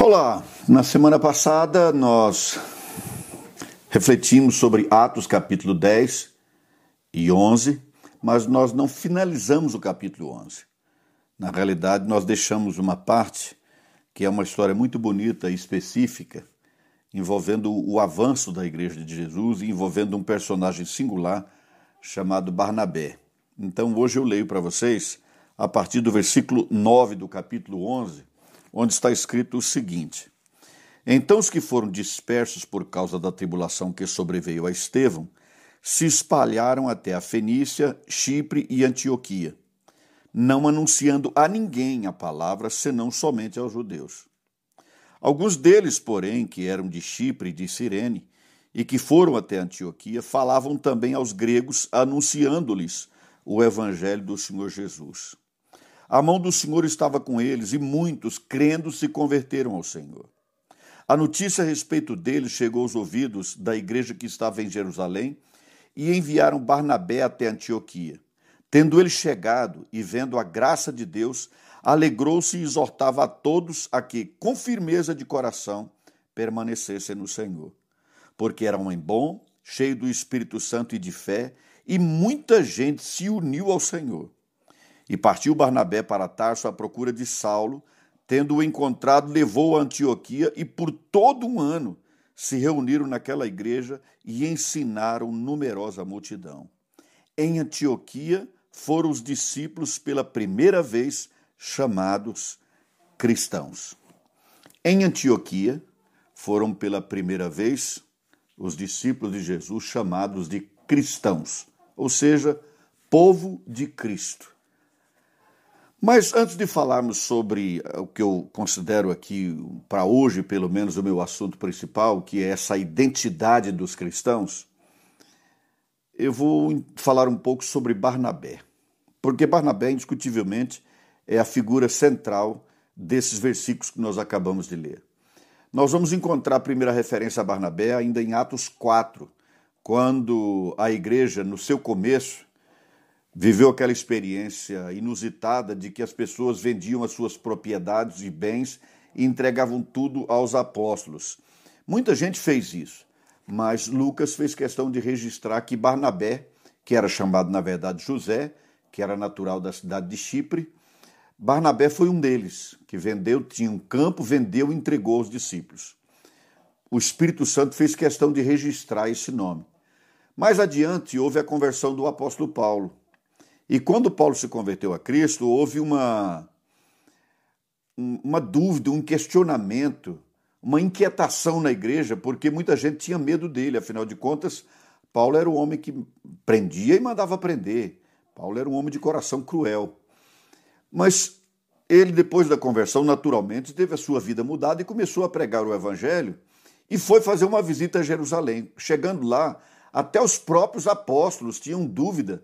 Olá, na semana passada nós refletimos sobre Atos capítulo 10 e 11, mas nós não finalizamos o capítulo 11. Na realidade, nós deixamos uma parte que é uma história muito bonita e específica, envolvendo o avanço da Igreja de Jesus e envolvendo um personagem singular chamado Barnabé. Então, hoje eu leio para vocês a partir do versículo 9 do capítulo 11 onde está escrito o seguinte: Então os que foram dispersos por causa da tribulação que sobreveio a Estevão se espalharam até a Fenícia, Chipre e Antioquia, não anunciando a ninguém a palavra senão somente aos judeus. Alguns deles, porém, que eram de Chipre e de Cirene, e que foram até Antioquia, falavam também aos gregos, anunciando-lhes o evangelho do Senhor Jesus. A mão do Senhor estava com eles e muitos, crendo, se converteram ao Senhor. A notícia a respeito deles chegou aos ouvidos da igreja que estava em Jerusalém e enviaram Barnabé até Antioquia. Tendo ele chegado e vendo a graça de Deus, alegrou-se e exortava a todos a que, com firmeza de coração, permanecessem no Senhor. Porque era um homem bom, cheio do Espírito Santo e de fé, e muita gente se uniu ao Senhor. E partiu Barnabé para Tarso à procura de Saulo, tendo-o encontrado, levou a Antioquia e por todo um ano se reuniram naquela igreja e ensinaram numerosa multidão. Em Antioquia foram os discípulos pela primeira vez chamados cristãos. Em Antioquia foram pela primeira vez os discípulos de Jesus chamados de cristãos, ou seja, povo de Cristo. Mas antes de falarmos sobre eh, o que eu considero aqui, para hoje, pelo menos, o meu assunto principal, que é essa identidade dos cristãos, eu vou falar um pouco sobre Barnabé. Porque Barnabé, indiscutivelmente, é a figura central desses versículos que nós acabamos de ler. Nós vamos encontrar a primeira referência a Barnabé ainda em Atos 4, quando a igreja, no seu começo, viveu aquela experiência inusitada de que as pessoas vendiam as suas propriedades e bens e entregavam tudo aos apóstolos. Muita gente fez isso, mas Lucas fez questão de registrar que Barnabé, que era chamado na verdade José, que era natural da cidade de Chipre, Barnabé foi um deles, que vendeu, tinha um campo, vendeu e entregou aos discípulos. O Espírito Santo fez questão de registrar esse nome. Mais adiante houve a conversão do apóstolo Paulo. E quando Paulo se converteu a Cristo, houve uma, uma dúvida, um questionamento, uma inquietação na igreja, porque muita gente tinha medo dele, afinal de contas, Paulo era o homem que prendia e mandava prender. Paulo era um homem de coração cruel. Mas ele, depois da conversão, naturalmente, teve a sua vida mudada e começou a pregar o evangelho e foi fazer uma visita a Jerusalém. Chegando lá, até os próprios apóstolos tinham dúvida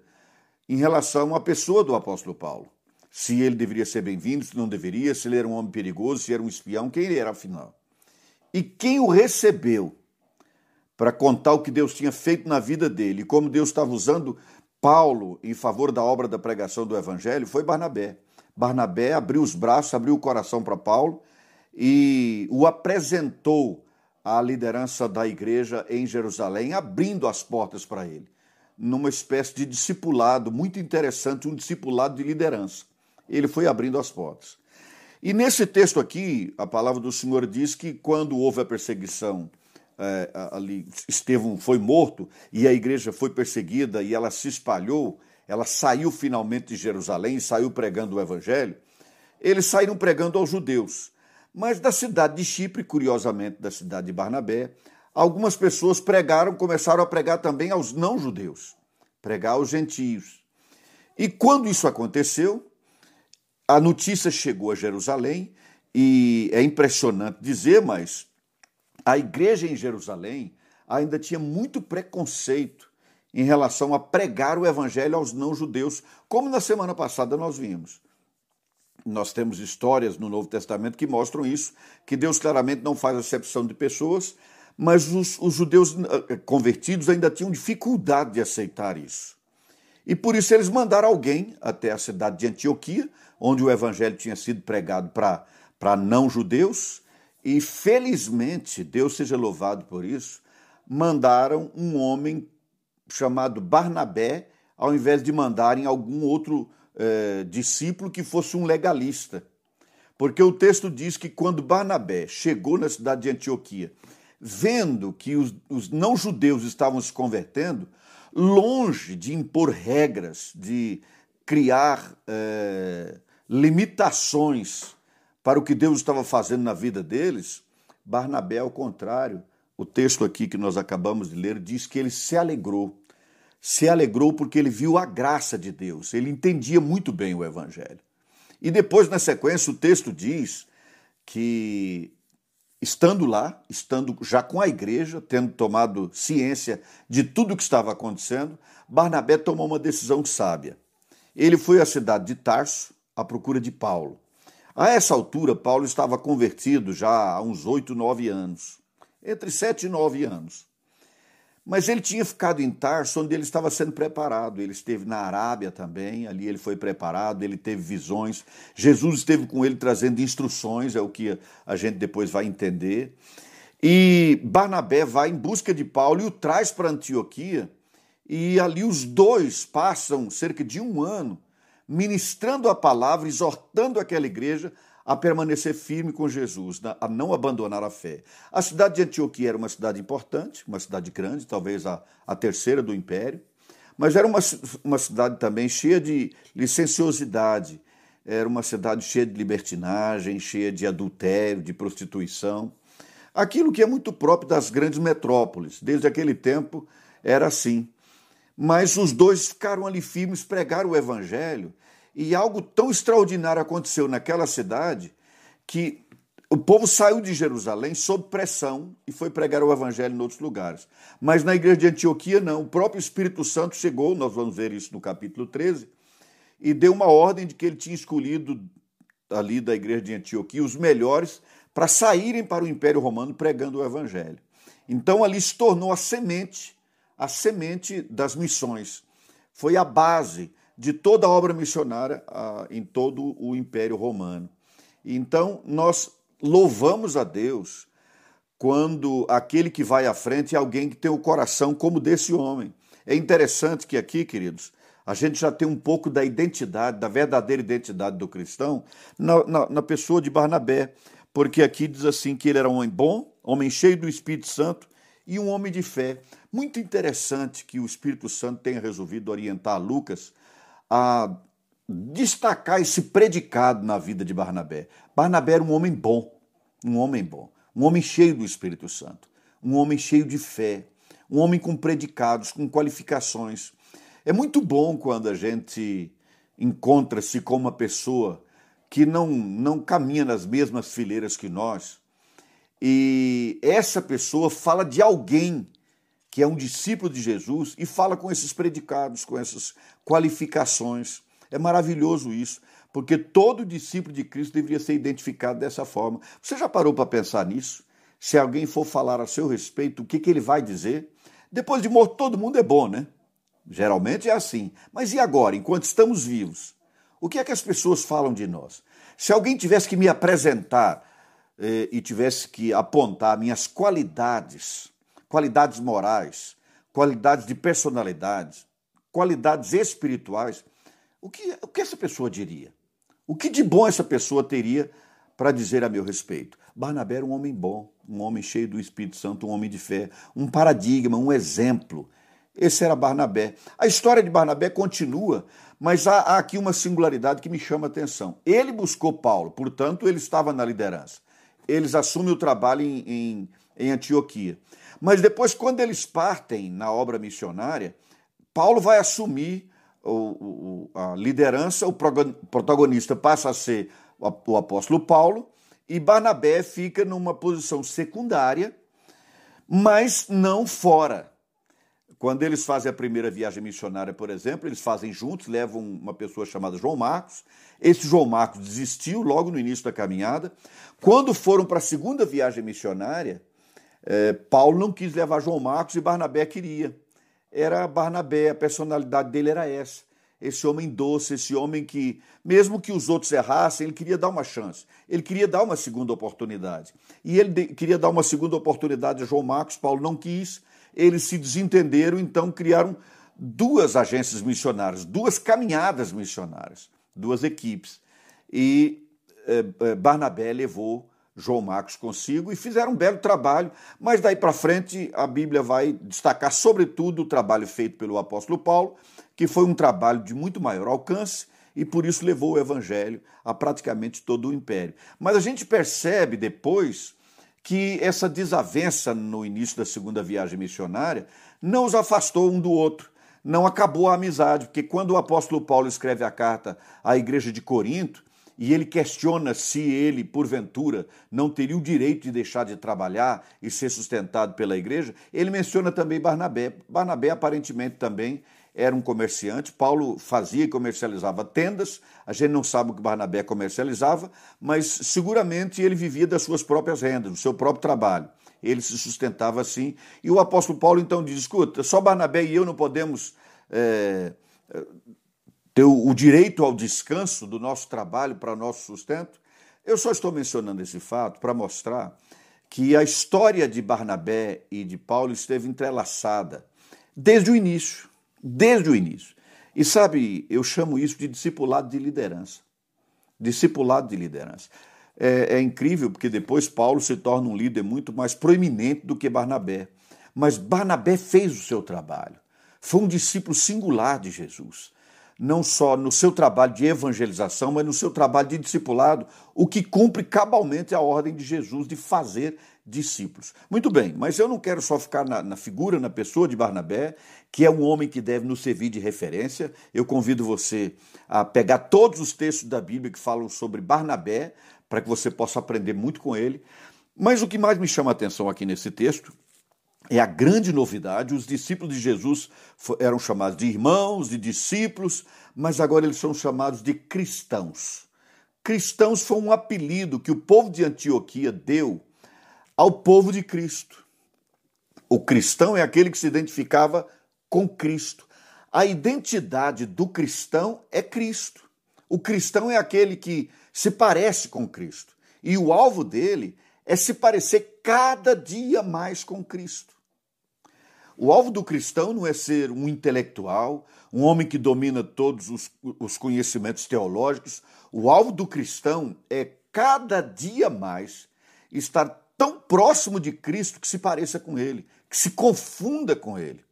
em relação à pessoa do apóstolo Paulo. Se ele deveria ser bem-vindo, se não deveria, se ele era um homem perigoso, se era um espião, quem ele era afinal. E quem o recebeu para contar o que Deus tinha feito na vida dele como Deus estava usando Paulo em favor da obra da pregação do evangelho foi Barnabé. Barnabé abriu os braços, abriu o coração para Paulo e o apresentou à liderança da igreja em Jerusalém, abrindo as portas para ele numa espécie de discipulado muito interessante, um discipulado de liderança. Ele foi abrindo as portas. E nesse texto aqui, a palavra do Senhor diz que quando houve a perseguição, é, ali Estevão foi morto e a igreja foi perseguida e ela se espalhou, ela saiu finalmente de Jerusalém saiu pregando o evangelho. Eles saíram pregando aos judeus. Mas da cidade de Chipre, curiosamente da cidade de Barnabé, algumas pessoas pregaram, começaram a pregar também aos não-judeus, pregar aos gentios. E quando isso aconteceu, a notícia chegou a Jerusalém, e é impressionante dizer, mas a igreja em Jerusalém ainda tinha muito preconceito em relação a pregar o evangelho aos não-judeus, como na semana passada nós vimos. Nós temos histórias no Novo Testamento que mostram isso, que Deus claramente não faz acepção de pessoas, mas os, os judeus eh, convertidos ainda tinham dificuldade de aceitar isso. E por isso eles mandaram alguém até a cidade de Antioquia, onde o evangelho tinha sido pregado para não judeus, E felizmente, Deus seja louvado por isso, mandaram um homem chamado Barnabé, ao invés de mandarem algum outro eh, discípulo que fosse um legalista. Porque o texto diz que quando Barnabé chegou na cidade de Antioquia, vendo que os, os não-judeus estavam se convertendo, longe de impor regras, de criar eh, limitações para o que Deus estava fazendo na vida deles, Barnabé, ao contrário, o texto aqui que nós acabamos de ler diz que ele se alegrou. Se alegrou porque ele viu a graça de Deus, ele entendia muito bem o evangelho. E depois, na sequência, o texto diz que, estando lá, estando já com a igreja, tendo tomado ciência de tudo o que estava acontecendo, Barnabé tomou uma decisão sábia. Ele foi à cidade de Tarso à procura de Paulo. A essa altura, Paulo estava convertido já há uns oito, nove anos, entre sete e nove anos. Mas ele tinha ficado em Tarso, onde ele estava sendo preparado. Ele esteve na Arábia também, ali ele foi preparado, ele teve visões. Jesus esteve com ele trazendo instruções, é o que a gente depois vai entender. E Barnabé vai em busca de Paulo e o traz para Antioquia. E ali os dois passam cerca de um ano ministrando a palavra, exortando aquela igreja a permanecer firme com Jesus, a não abandonar a fé. A cidade de Antioquia era uma cidade importante, uma cidade grande, talvez a, a terceira do império, mas era uma, uma cidade também cheia de licenciosidade, era uma cidade cheia de libertinagem, cheia de adultério, de prostituição. Aquilo que é muito próprio das grandes metrópoles, desde aquele tempo era assim. Mas os dois ficaram ali firmes, pregaram o evangelho, e algo tão extraordinário aconteceu naquela cidade que o povo saiu de Jerusalém sob pressão e foi pregar o evangelho em outros lugares. Mas na igreja de Antioquia, não. O próprio Espírito Santo chegou, nós vamos ver isso no capítulo 13, e deu uma ordem de que ele tinha escolhido ali da igreja de Antioquia os melhores para saírem para o Império Romano pregando o evangelho. Então ali se tornou a semente a semente das missões. Foi a base de toda a obra missionária ah, em todo o Império Romano. Então, nós louvamos a Deus quando aquele que vai à frente é alguém que tem o coração como desse homem. É interessante que aqui, queridos, a gente já tem um pouco da identidade, da verdadeira identidade do cristão na, na, na pessoa de Barnabé, porque aqui diz assim que ele era um homem bom, homem cheio do Espírito Santo e um homem de fé. Muito interessante que o Espírito Santo tenha resolvido orientar Lucas a destacar esse predicado na vida de Barnabé. Barnabé era um homem bom, um homem bom, um homem cheio do Espírito Santo, um homem cheio de fé, um homem com predicados, com qualificações. É muito bom quando a gente encontra-se com uma pessoa que não, não caminha nas mesmas fileiras que nós, e essa pessoa fala de alguém que é um discípulo de Jesus e fala com esses predicados, com essas qualificações. É maravilhoso isso, porque todo discípulo de Cristo deveria ser identificado dessa forma. Você já parou para pensar nisso? Se alguém for falar a seu respeito, o que, que ele vai dizer? Depois de morto, todo mundo é bom, né? Geralmente é assim. Mas e agora, enquanto estamos vivos? O que é que as pessoas falam de nós? Se alguém tivesse que me apresentar eh, e tivesse que apontar minhas qualidades, qualidades morais, qualidades de personalidade, qualidades espirituais, o que, o que essa pessoa diria? O que de bom essa pessoa teria para dizer a meu respeito? Barnabé era um homem bom, um homem cheio do Espírito Santo, um homem de fé, um paradigma, um exemplo. Esse era Barnabé. A história de Barnabé continua, mas há, há aqui uma singularidade que me chama a atenção. Ele buscou Paulo, portanto, ele estava na liderança eles assumem o trabalho em, em, em Antioquia. Mas depois, quando eles partem na obra missionária, Paulo vai assumir o, o, a liderança, o protagonista passa a ser o apóstolo Paulo, e Barnabé fica numa posição secundária, mas não fora. Quando eles fazem a primeira viagem missionária, por exemplo, eles fazem juntos, levam uma pessoa chamada João Marcos. Esse João Marcos desistiu logo no início da caminhada. Quando foram para a segunda viagem missionária, eh, Paulo não quis levar João Marcos e Barnabé queria. Era Barnabé, a personalidade dele era essa. esse homem doce, esse homem que, mesmo que os outros errassem, ele queria dar uma chance, ele queria dar uma segunda oportunidade. E ele queria dar uma segunda oportunidade a João Marcos, Paulo não quis, eles se desentenderam, então criaram duas agências missionárias, duas caminhadas missionárias, duas equipes. E eh, Barnabé levou João Marcos consigo e fizeram um belo trabalho, mas daí para frente a Bíblia vai destacar sobretudo o trabalho feito pelo apóstolo Paulo, que foi um trabalho de muito maior alcance e por isso levou o evangelho a praticamente todo o império. Mas a gente percebe depois que essa desavença no início da segunda viagem missionária não os afastou um do outro, não acabou a amizade, porque quando o apóstolo Paulo escreve a carta à igreja de Corinto, e ele questiona se ele, porventura, não teria o direito de deixar de trabalhar e ser sustentado pela igreja, ele menciona também Barnabé. Barnabé aparentemente também era um comerciante. Paulo fazia e comercializava tendas. A gente não sabe o que Barnabé comercializava, mas seguramente ele vivia das suas próprias rendas, do seu próprio trabalho. Ele se sustentava assim. E o apóstolo Paulo então diz: escuta, só Barnabé e eu não podemos. É, ter o direito ao descanso do nosso trabalho para nosso sustento. Eu só estou mencionando esse fato para mostrar que a história de Barnabé e de Paulo esteve entrelaçada desde o início, desde o início. E sabe, eu chamo isso de discipulado de liderança. Discipulado de liderança. É, é incrível porque depois Paulo se torna um líder muito mais proeminente do que Barnabé. Mas Barnabé fez o seu trabalho. Foi um discípulo singular de Jesus não só no seu trabalho de evangelização, mas no seu trabalho de discipulado, o que cumpre cabalmente a ordem de Jesus de fazer discípulos. Muito bem, mas eu não quero só ficar na, na, figura, na pessoa de Barnabé, que é um homem que deve nos servir de referência. Eu convido você a pegar todos os textos da Bíblia que falam sobre Barnabé, para que você possa aprender muito com ele. Mas o que mais me chama a atenção aqui nesse texto é a grande novidade. Os discípulos de Jesus eram chamados de irmãos, de discípulos, mas agora eles são chamados de cristãos. Cristãos foi um apelido que o povo de Antioquia deu ao povo de Cristo. O cristão é aquele que se identificava com Cristo. A identidade do cristão é Cristo. O cristão é aquele que se parece com Cristo. E o alvo dele é se parecer cada dia mais com Cristo. O alvo do cristão não é ser um intelectual, um homem que domina todos os, os conhecimentos teológicos. O alvo do cristão é cada dia mais estar tão próximo de Cristo que se pareça com ele, que se confunda com ele.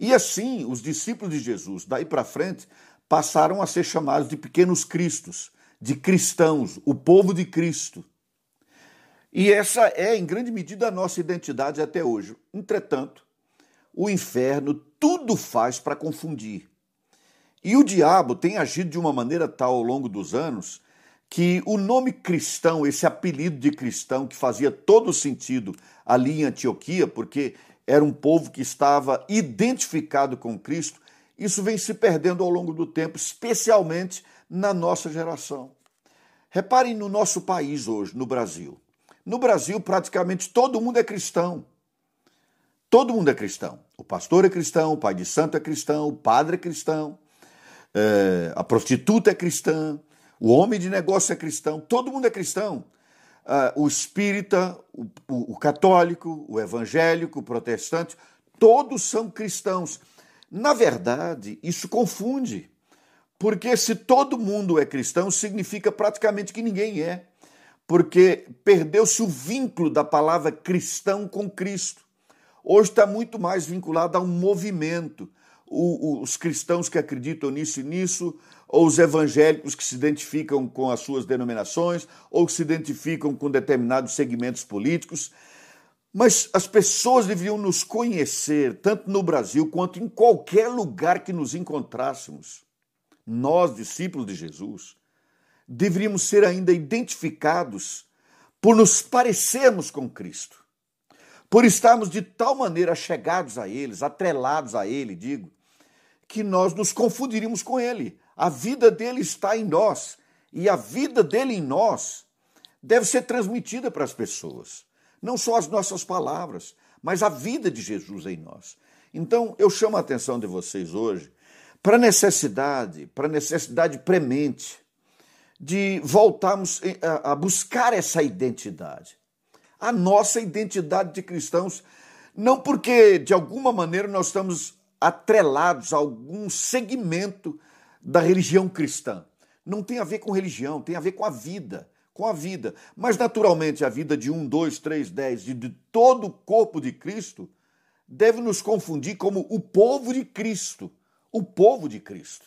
E assim, os discípulos de Jesus, daí para frente, passaram a ser chamados de pequenos cristos, de cristãos, o povo de Cristo. E essa é, em grande medida, a nossa identidade até hoje. Entretanto, o inferno tudo faz para confundir. E o diabo tem agido de uma maneira tal ao longo dos anos que o nome cristão, esse apelido de cristão que fazia todo sentido ali em Antioquia, porque era um povo que estava identificado com Cristo, isso vem se perdendo ao longo do tempo, especialmente na nossa geração. Reparem no nosso país hoje, no Brasil. No Brasil, praticamente todo mundo é cristão. Todo mundo é cristão. O pastor é cristão, o pai de santo é cristão, o padre é cristão, é, a prostituta é cristã, o homem de negócio é cristão, todo mundo é cristão. Uh, o espírita, o, o, o, católico, o evangélico, o protestante, todos são cristãos. Na verdade, isso confunde, porque se todo mundo é cristão, significa praticamente que ninguém é, porque perdeu-se o vínculo da palavra cristão com Cristo hoje está muito mais vinculado a um movimento. O, os cristãos que acreditam nisso e nisso, ou os evangélicos que se identificam com as suas denominações, ou que se identificam com determinados segmentos políticos. Mas as pessoas deveriam nos conhecer, tanto no Brasil quanto em qualquer lugar que nos encontrássemos. Nós, discípulos de Jesus, deveríamos ser ainda identificados por nos parecermos com Cristo por estarmos de tal maneira chegados a eles, atrelados a ele, digo, que nós nos confundiríamos com ele. A vida dele está em nós e a vida dele em nós deve ser transmitida para as pessoas. Não só as nossas palavras, mas a vida de Jesus em nós. Então, eu chamo a atenção de vocês hoje para a necessidade, para a necessidade premente de voltarmos a buscar essa identidade. A nossa identidade de cristãos, não porque de alguma maneira nós estamos atrelados a algum segmento da religião cristã. Não tem a ver com religião, tem a ver com a vida, com a vida. Mas naturalmente a vida de um, dois, três, dez e de todo o corpo de Cristo deve nos confundir como o povo de Cristo, o povo de Cristo.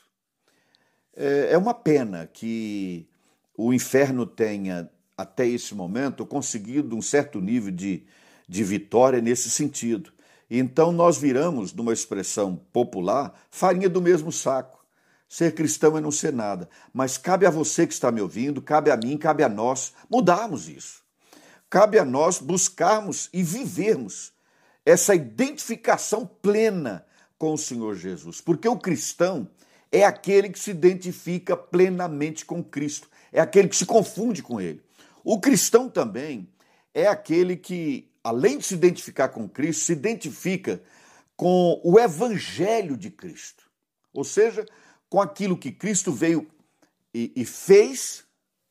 É, é uma pena que o inferno tenha até esse momento conseguido um certo nível de, de vitória nesse sentido. Então nós viramos, numa expressão popular, farinha do mesmo saco. Ser cristão é não ser nada. Mas cabe a você que está me ouvindo, cabe a mim, cabe a nós mudarmos isso. Cabe a nós buscarmos e vivermos essa identificação plena com o Senhor Jesus. Porque o cristão é aquele que se identifica plenamente com Cristo, é aquele que se confunde com ele. O cristão também é aquele que além de se identificar com Cristo, se identifica com o evangelho de Cristo. Ou seja, com aquilo que Cristo veio e, e fez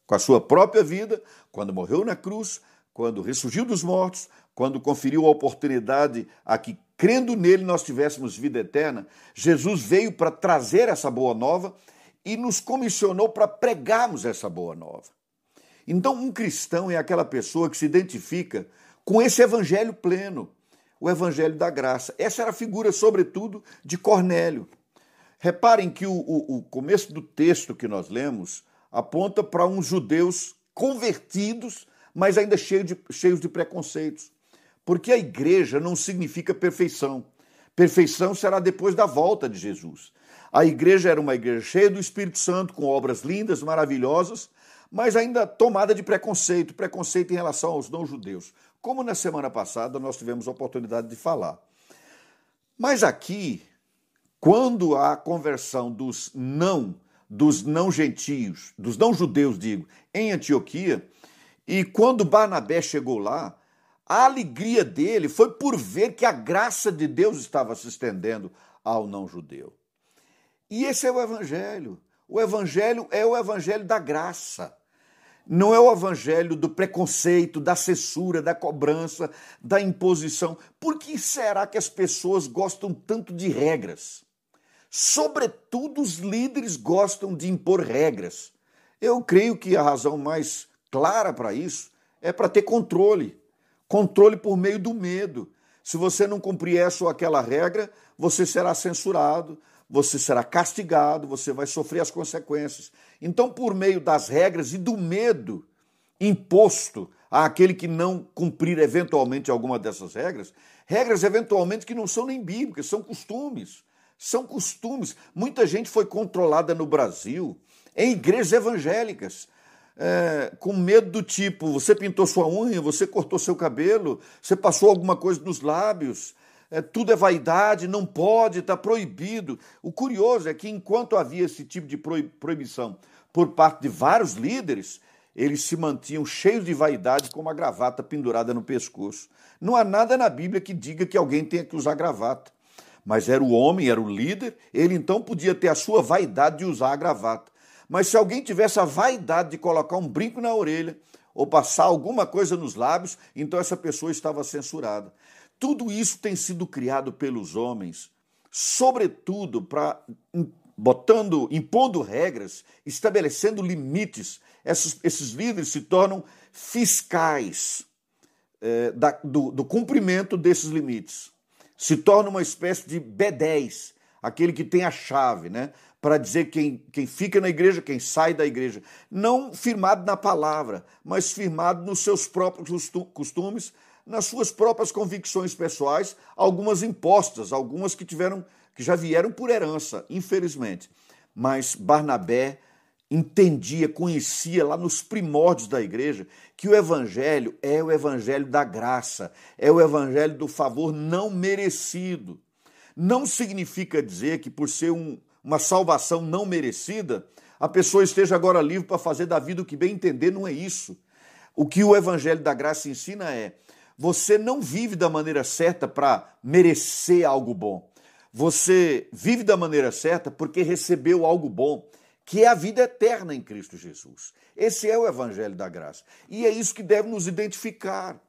com a sua própria vida, quando morreu na cruz, quando ressurgiu dos mortos, quando conferiu a oportunidade a que, crendo nele, nós tivéssemos vida eterna, Jesus veio para trazer essa boa nova e nos comissionou para pregarmos essa boa nova. Então, um cristão é aquela pessoa que se identifica com esse evangelho pleno, o evangelho da graça. Essa era a figura, sobretudo, de Cornélio. Reparem que o, o, o começo do texto que nós lemos aponta para uns judeus convertidos, mas ainda de, cheios de preconceitos. Porque a igreja não significa perfeição. Perfeição será depois da volta de Jesus. A igreja era uma igreja cheia do Espírito Santo, com obras lindas, maravilhosas, mas ainda tomada de preconceito, preconceito em relação aos não-judeus, como na semana passada nós tivemos a oportunidade de falar. Mas aqui, quando a conversão dos não, dos não gentios, dos não judeus, digo, em Antioquia, e quando Barnabé chegou lá, a alegria dele foi por ver que a graça de Deus estava se estendendo ao não judeu. E esse é o evangelho. O evangelho é o evangelho da graça. Não é o evangelho do preconceito, da censura, da cobrança, da imposição. Por que será que as pessoas gostam tanto de regras? Sobretudo os líderes gostam de impor regras. Eu creio que a razão mais clara para isso é para ter controle. Controle por meio do medo. Se você não cumprir essa ou aquela regra, você será censurado, você será castigado, você vai sofrer as consequências. Então, por meio das regras e do medo imposto àquele que não cumprir eventualmente alguma dessas regras, regras eventualmente que não são nem bíblicas, são costumes. São costumes. Muita gente foi controlada no Brasil em igrejas evangélicas. É, com medo do tipo, você pintou sua unha, você cortou seu cabelo, você passou alguma coisa nos lábios, é, tudo é vaidade, não pode, está proibido. O curioso é que enquanto havia esse tipo de proibição por parte de vários líderes, eles se mantinham cheios de vaidade com uma gravata pendurada no pescoço. Não há nada na Bíblia que diga que alguém tenha que usar gravata. Mas era o homem, era o líder, ele então podia ter a sua vaidade de usar a gravata. Mas se alguém tivesse a vaidade de colocar um brinco na orelha ou passar alguma coisa nos lábios, então essa pessoa estava censurada. Tudo isso tem sido criado pelos homens, sobretudo para botando, impondo regras, estabelecendo limites. Esses, esses líderes se tornam fiscais é, da, do, do cumprimento desses limites. Se torna uma espécie de B10, aquele que tem a chave, né? Para dizer quem, quem fica na igreja, quem sai da igreja. Não firmado na palavra, mas firmado nos seus próprios costumes, nas suas próprias convicções pessoais, algumas impostas, algumas que tiveram que já vieram por herança, infelizmente. Mas Barnabé entendia, conhecia lá nos primórdios da igreja que o evangelho é o evangelho da graça, é o evangelho do favor não merecido. Não significa dizer que por ser um, uma salvação não merecida, a pessoa esteja agora livre para fazer da vida o que bem entender, não é isso. O que o evangelho da graça ensina é você não vive da maneira certa para merecer algo bom. Você vive da maneira certa porque recebeu algo bom, que é a vida eterna em Cristo Jesus. Esse é o Evangelho da Graça. E é isso que deve nos identificar.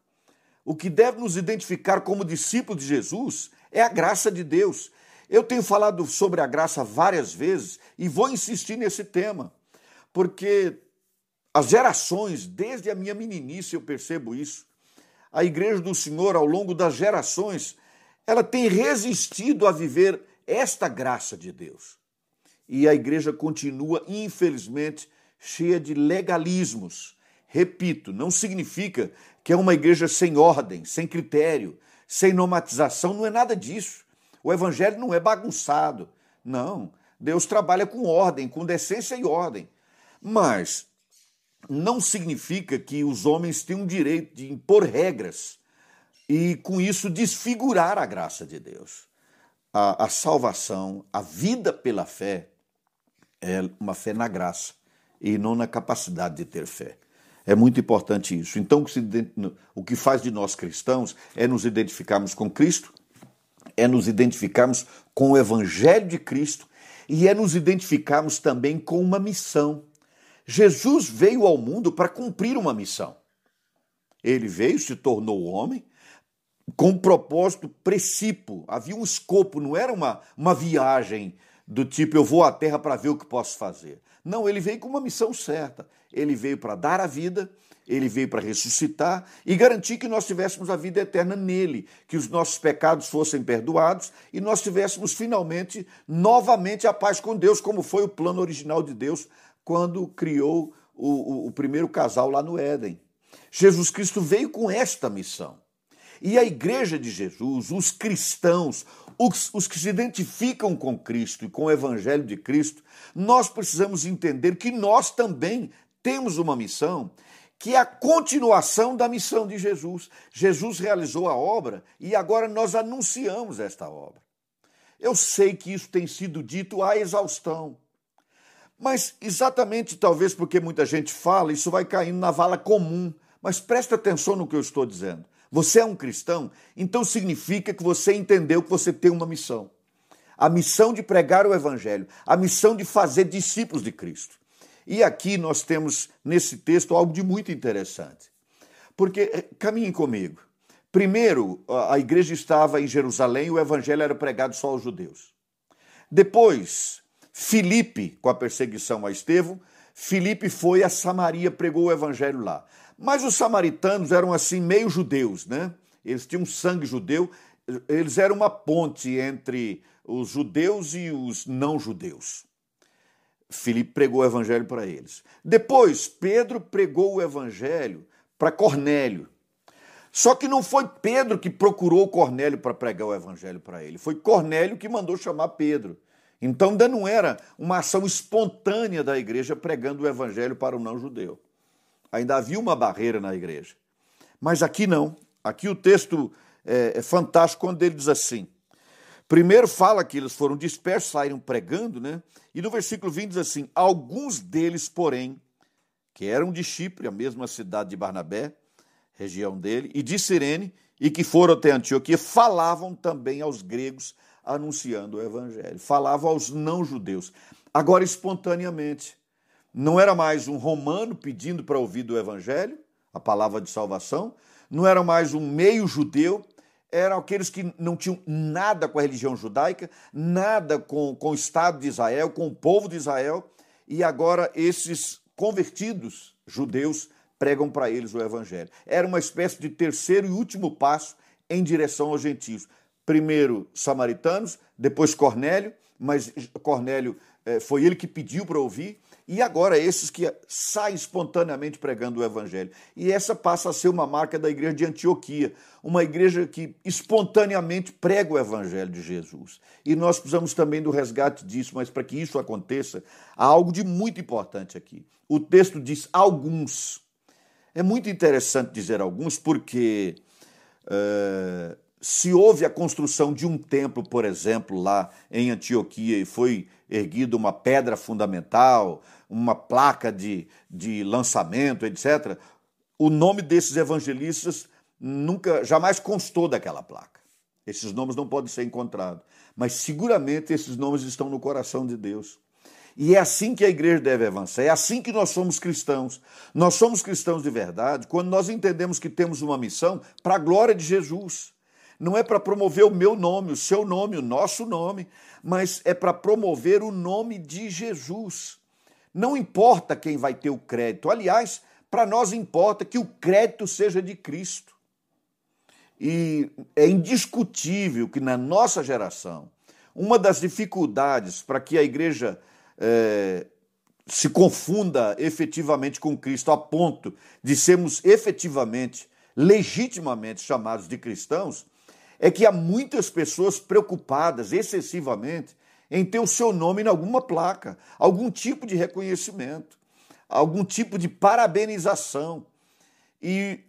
O que deve nos identificar como discípulos de Jesus é a graça de Deus. Eu tenho falado sobre a graça várias vezes e vou insistir nesse tema, porque as gerações, desde a minha meninice eu percebo isso, a igreja do Senhor, ao longo das gerações, ela tem resistido a viver esta graça de Deus. E a igreja continua, infelizmente, cheia de legalismos. Repito, não significa que é uma igreja sem ordem, sem critério, sem normatização, não é nada disso. O evangelho não é bagunçado. Não. Deus trabalha com ordem, com decência e ordem. Mas não significa que os homens têm o direito de impor regras e, com isso, desfigurar a graça de Deus. A, a salvação, a vida pela fé, é uma fé na graça e não na capacidade de ter fé. É muito importante isso. Então, o que faz de nós cristãos é nos identificarmos com Cristo, é nos identificarmos com o Evangelho de Cristo e é nos identificarmos também com uma missão. Jesus veio ao mundo para cumprir uma missão. Ele veio, se tornou homem, com um propósito precípio, havia um escopo, não era uma, uma viagem do tipo eu vou à terra para ver o que posso fazer. Não, ele veio com uma missão certa. Ele veio para dar a vida, ele veio para ressuscitar e garantir que nós tivéssemos a vida eterna nele, que os nossos pecados fossem perdoados e nós tivéssemos finalmente, novamente, a paz com Deus, como foi o plano original de Deus quando criou o, o, o primeiro casal lá no Éden. Jesus Cristo veio com esta missão. E a igreja de Jesus, os cristãos, os, os, que se identificam com Cristo e com o Evangelho de Cristo, nós precisamos entender que nós também temos uma missão que é a continuação da missão de Jesus. Jesus realizou a obra e agora nós anunciamos esta obra. Eu sei que isso tem sido dito à exaustão. Mas exatamente talvez porque muita gente fala, isso vai caindo na vala comum. Mas presta atenção no que eu estou dizendo. Você é um cristão, então significa que você entendeu que você tem uma missão. A missão de pregar o evangelho, a missão de fazer discípulos de Cristo. E aqui nós temos nesse texto algo de muito interessante. Porque, eh, caminhem comigo. Primeiro, a igreja estava em Jerusalém e o evangelho era pregado só aos judeus. Depois, Filipe, com a perseguição a Estevão, Filipe foi a Samaria, pregou o evangelho lá. Mas os samaritanos eram assim meio judeus, né? Eles tinham sangue judeu, eles eram uma ponte entre os judeus e os não judeus. Filipe pregou o evangelho para eles. Depois, Pedro pregou o evangelho para Cornélio. Só que não foi Pedro que procurou Cornélio para pregar o evangelho para ele, foi Cornélio que mandou chamar Pedro. Então ainda não era uma ação espontânea da igreja pregando o evangelho para o não-judeu. Ainda havia uma barreira na igreja. Mas aqui não. Aqui o texto é, é fantástico quando ele diz assim: Primeiro fala que eles foram dispersos, saíram pregando, né? E no versículo 20 diz assim: Alguns deles, porém, que eram de Chipre, a mesma cidade de Barnabé, região dele, e de Sirene, e que foram até Antioquia, falavam também aos gregos, anunciando o evangelho. Falavam aos não-judeus. Agora, espontaneamente. Não era mais um romano pedindo para ouvir do evangelho, a palavra de salvação, não era mais um meio judeu eram aqueles que não tinham nada com a religião judaica, nada com, com o Estado de Israel, com o povo de Israel, e agora esses convertidos judeus pregam para eles o evangelho. Era uma espécie de terceiro e último passo em direção aos gentios. Primeiro samaritanos, depois Cornélio, mas Cornélio eh, foi ele que pediu para ouvir, e agora esses que saem espontaneamente pregando o evangelho. E essa passa a ser uma marca da igreja de Antioquia, uma igreja que espontaneamente prega o evangelho de Jesus. E nós precisamos também do resgate disso, mas para que isso aconteça, há algo de muito importante aqui. O texto diz alguns. É muito interessante dizer alguns, porque uh, se houve a construção de um templo, por exemplo, lá em Antioquia, e foi erguida uma pedra fundamental, uma placa de, de lançamento, etc., o nome desses evangelistas nunca, jamais constou daquela placa. Esses nomes não podem ser encontrados, mas seguramente esses nomes estão no coração de Deus. E é assim que a igreja deve avançar, é assim que nós somos cristãos. Nós somos cristãos de verdade quando nós entendemos que temos uma missão para a glória de Jesus. Não é para promover o meu nome, o seu nome, o nosso nome, mas é para promover o nome de Jesus. Não importa quem vai ter o crédito. Aliás, para nós importa que o crédito seja de Cristo. E é indiscutível que na nossa geração, uma das dificuldades para que a igreja é, se confunda efetivamente com Cristo, a ponto de sermos efetivamente, legitimamente chamados de cristãos, é que há muitas pessoas preocupadas excessivamente em ter o seu nome em alguma placa, algum tipo de reconhecimento, algum tipo de parabenização. E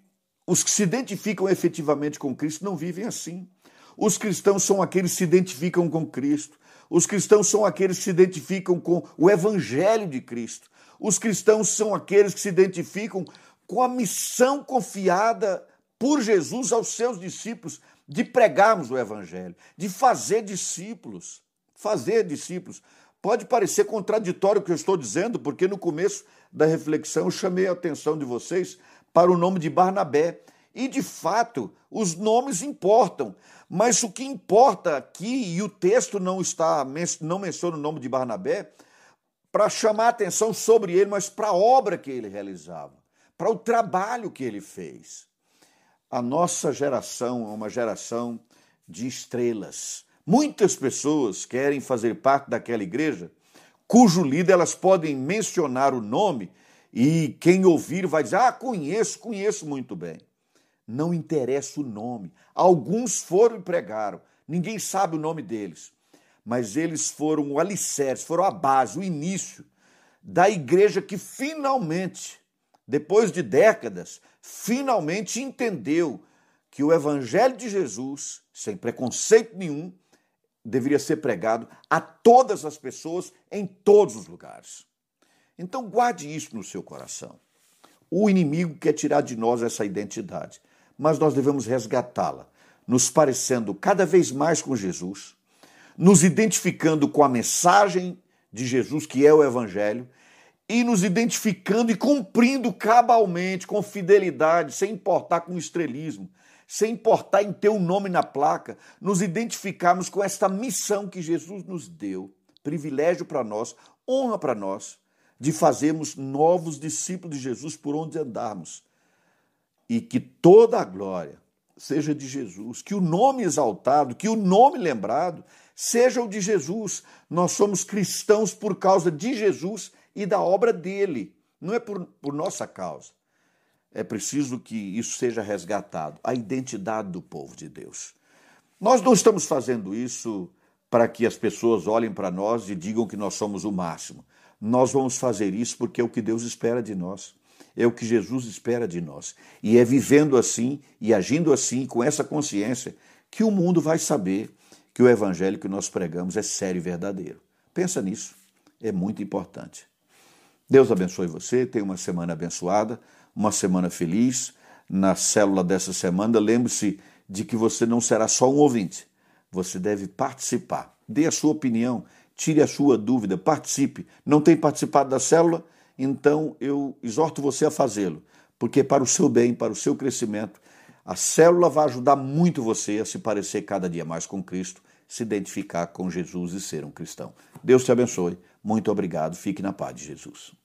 os que se identificam efetivamente com Cristo não vivem assim. Os cristãos são aqueles que se identificam com Cristo. Os cristãos são aqueles que se identificam com o Evangelho de Cristo. Os cristãos são aqueles que se identificam com a missão confiada por Jesus aos seus discípulos de pregarmos o Evangelho, de fazer discípulos. Fazer discípulos. Pode parecer contraditório o que eu estou dizendo, porque no começo da reflexão eu chamei a atenção de vocês para o nome de Barnabé. E de fato, os nomes importam, mas o que importa aqui, e o texto não está não menciona o nome de Barnabé, para chamar a atenção sobre ele, mas para a obra que ele realizava, para o trabalho que ele fez. A nossa geração é uma geração de estrelas. Muitas pessoas querem fazer parte daquela igreja cujo líder elas podem mencionar o nome e quem ouvir vai dizer: Ah, conheço, conheço muito bem. Não interessa o nome. Alguns foram e pregaram, ninguém sabe o nome deles, mas eles foram o alicerce, foram a base, o início da igreja que finalmente, depois de décadas, finalmente entendeu que o evangelho de Jesus, sem preconceito nenhum, deveria ser pregado a todas as pessoas em todos os lugares. Então guarde isso no seu coração. O inimigo quer tirar de nós essa identidade, mas nós devemos resgatá-la, nos parecendo cada vez mais com Jesus, nos identificando com a mensagem de Jesus, que é o Evangelho, e nos identificando e cumprindo cabalmente, com fidelidade, sem importar com estrelismo, sem importar em ter o um nome na placa, nos identificarmos com esta missão que Jesus nos deu, privilégio para nós, honra para nós, de fazermos novos discípulos de Jesus por onde andarmos. E que toda a glória seja de Jesus, que o nome exaltado, que o nome lembrado seja o de Jesus. Nós somos cristãos por causa de Jesus e da obra dele, não é por, por nossa causa. É preciso que isso seja resgatado, a identidade do povo de Deus. Nós não estamos fazendo isso para que as pessoas olhem para nós e digam que nós somos o máximo nós vamos fazer isso porque é o que Deus espera de nós, é o que Jesus espera de nós. E é vivendo assim e agindo assim, com essa consciência, que o mundo vai saber que o evangelho que nós pregamos é sério e verdadeiro. Pensa nisso, é muito importante. Deus abençoe você, tenha uma semana abençoada, uma semana feliz. Na célula dessa semana, lembre-se de que você não será só um ouvinte, você deve participar. Dê a sua opinião, tire a sua dúvida, participe. Não tem participado da célula? Então eu exorto você a fazê-lo, porque para o seu bem, para o seu crescimento, a célula vai ajudar muito você a se parecer cada dia mais com Cristo, se identificar com Jesus e ser um cristão. Deus te abençoe. Muito obrigado. Fique na paz de Jesus.